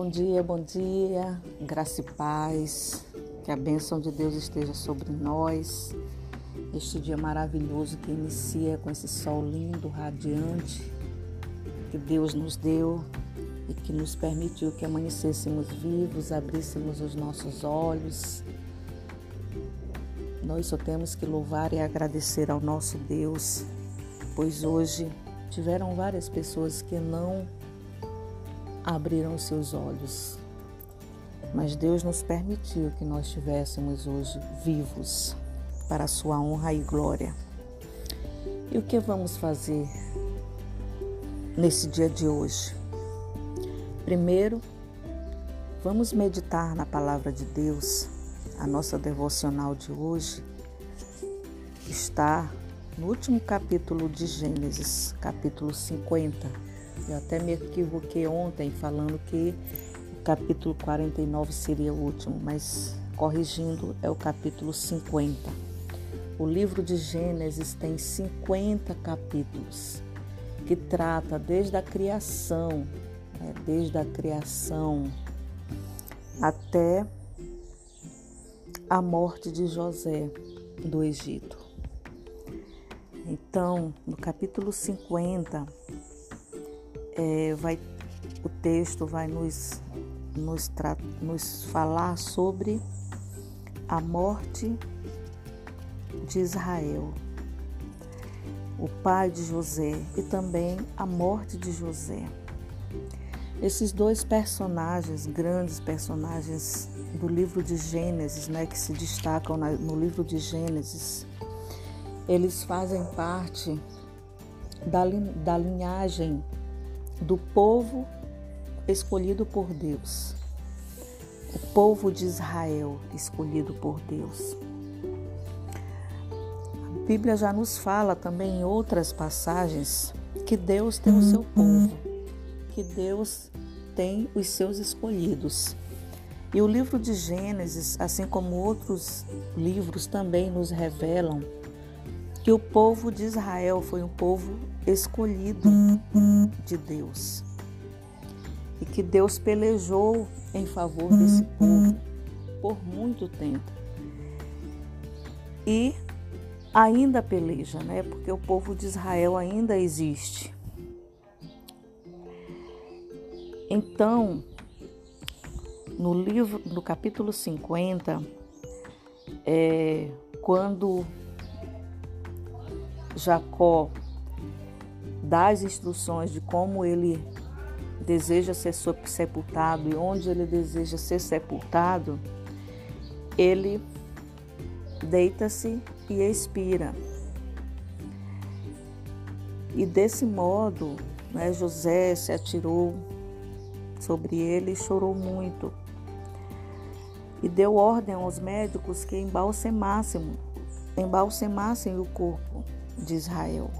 bom dia, bom dia. Graça e paz. Que a bênção de Deus esteja sobre nós. Este dia maravilhoso que inicia com esse sol lindo, radiante, que Deus nos deu e que nos permitiu que amanhecêssemos vivos, abríssemos os nossos olhos. Nós só temos que louvar e agradecer ao nosso Deus, pois hoje tiveram várias pessoas que não abriram seus olhos. Mas Deus nos permitiu que nós estivéssemos hoje vivos para a sua honra e glória. E o que vamos fazer nesse dia de hoje? Primeiro, vamos meditar na palavra de Deus. A nossa devocional de hoje está no último capítulo de Gênesis, capítulo 50 eu até me equivoquei ontem falando que o capítulo 49 seria o último, mas corrigindo, é o capítulo 50. O livro de Gênesis tem 50 capítulos que trata desde a criação, né, desde a criação até a morte de José do Egito. Então, no capítulo 50, é, vai, o texto vai nos, nos, nos falar sobre a morte de Israel, o pai de José e também a morte de José. Esses dois personagens, grandes personagens do livro de Gênesis, né, que se destacam no livro de Gênesis, eles fazem parte da, da linhagem do povo escolhido por Deus, o povo de Israel escolhido por Deus. A Bíblia já nos fala também em outras passagens que Deus tem o seu povo, que Deus tem os seus escolhidos. E o livro de Gênesis, assim como outros livros, também nos revelam que o povo de Israel foi um povo escolhido de Deus e que Deus pelejou em favor desse povo por muito tempo. E ainda peleja, né? Porque o povo de Israel ainda existe. Então, no livro, no capítulo 50, é, quando Jacó dá as instruções de como ele deseja ser sepultado e onde ele deseja ser sepultado, ele deita-se e expira. E desse modo, né, José se atirou sobre ele e chorou muito. E deu ordem aos médicos que embalsemassem, embalsemassem o corpo de Israel.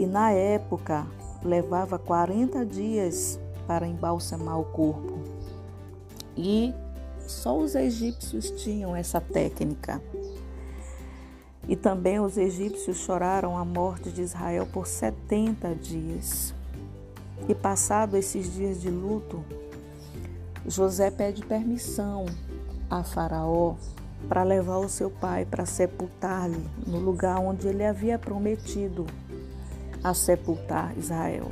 E na época levava 40 dias para embalsamar o corpo. E só os egípcios tinham essa técnica. E também os egípcios choraram a morte de Israel por 70 dias. E passado esses dias de luto, José pede permissão a Faraó para levar o seu pai para sepultar-lhe no lugar onde ele havia prometido a sepultar Israel.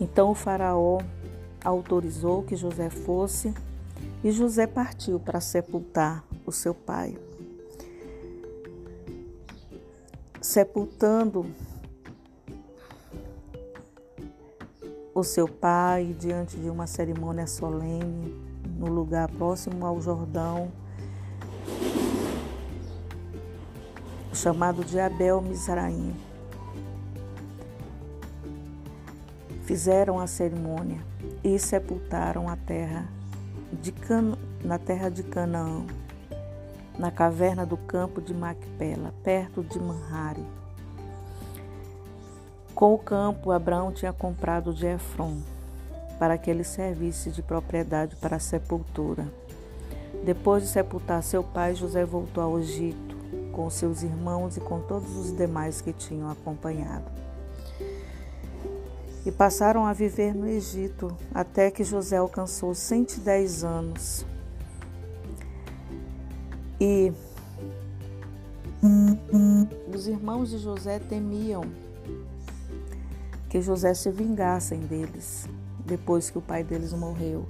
Então o Faraó autorizou que José fosse e José partiu para sepultar o seu pai. Sepultando o seu pai diante de uma cerimônia solene no lugar próximo ao Jordão, chamado de Abel Mizraim. Fizeram a cerimônia e sepultaram a terra de Can... na terra de Canaã, na caverna do campo de Macpela, perto de Manhare. Com o campo, Abraão tinha comprado de Efron, para que ele servisse de propriedade para a sepultura. Depois de sepultar seu pai, José voltou ao Egito com seus irmãos e com todos os demais que tinham acompanhado. E passaram a viver no Egito até que José alcançou 110 anos. E os irmãos de José temiam que José se vingassem deles depois que o pai deles morreu.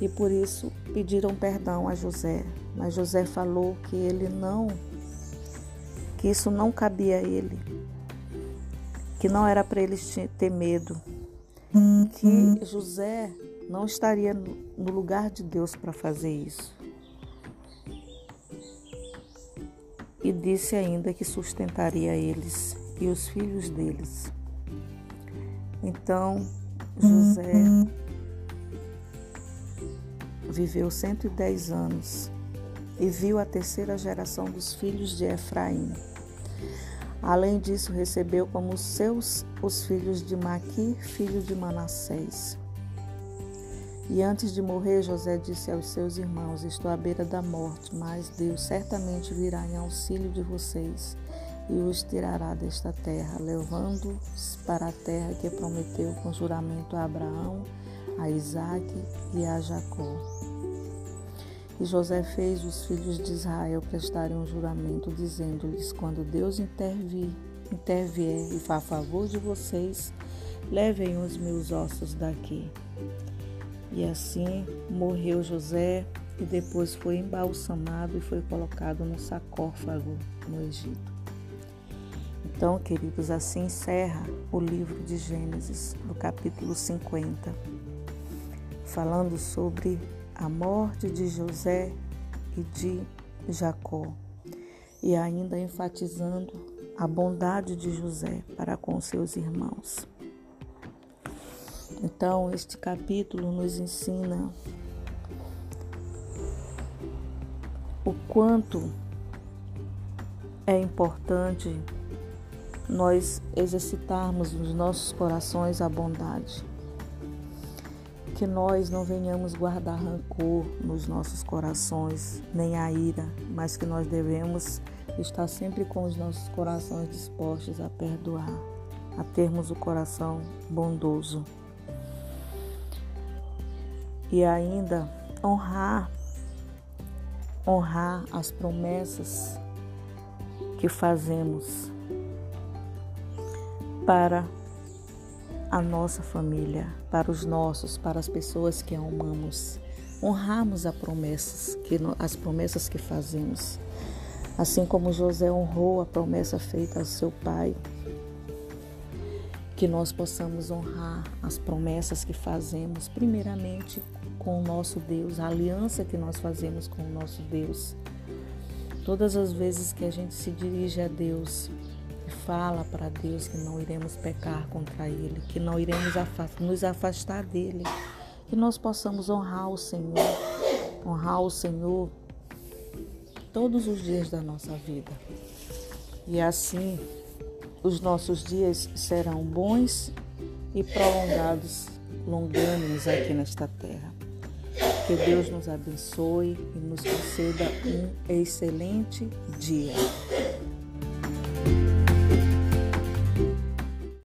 E por isso pediram perdão a José. Mas José falou que ele não, que isso não cabia a ele, que não era para eles ter medo, que José não estaria no lugar de Deus para fazer isso. E disse ainda que sustentaria eles e os filhos deles. Então, José viveu 110 anos e viu a terceira geração dos filhos de Efraim. Além disso, recebeu como seus os filhos de Maqui, filho de Manassés. E antes de morrer, José disse aos seus irmãos: Estou à beira da morte, mas Deus certamente virá em auxílio de vocês e os tirará desta terra, levando-os para a terra que prometeu com juramento a Abraão, a Isaque e a Jacó. E José fez os filhos de Israel prestarem um juramento, dizendo-lhes: Quando Deus intervir, intervier e for favor de vocês, levem os meus ossos daqui. E assim morreu José e depois foi embalsamado e foi colocado no sarcófago no Egito. Então, queridos, assim encerra o livro de Gênesis, no capítulo 50, falando sobre a morte de José e de Jacó, e ainda enfatizando a bondade de José para com seus irmãos. Então, este capítulo nos ensina o quanto é importante nós exercitarmos nos nossos corações a bondade. Que nós não venhamos guardar rancor nos nossos corações, nem a ira, mas que nós devemos estar sempre com os nossos corações dispostos a perdoar, a termos o coração bondoso. E ainda honrar honrar as promessas que fazemos para a nossa família, para os nossos, para as pessoas que amamos. Honrarmos as promessas que, as promessas que fazemos. Assim como José honrou a promessa feita ao seu pai, que nós possamos honrar as promessas que fazemos, primeiramente com o nosso Deus, a aliança que nós fazemos com o nosso Deus. Todas as vezes que a gente se dirige a Deus, fala para Deus que não iremos pecar contra Ele, que não iremos nos afastar dele, que nós possamos honrar o Senhor, honrar o Senhor todos os dias da nossa vida. E assim os nossos dias serão bons e prolongados, longânimos aqui nesta terra. Que Deus nos abençoe e nos conceda um excelente dia.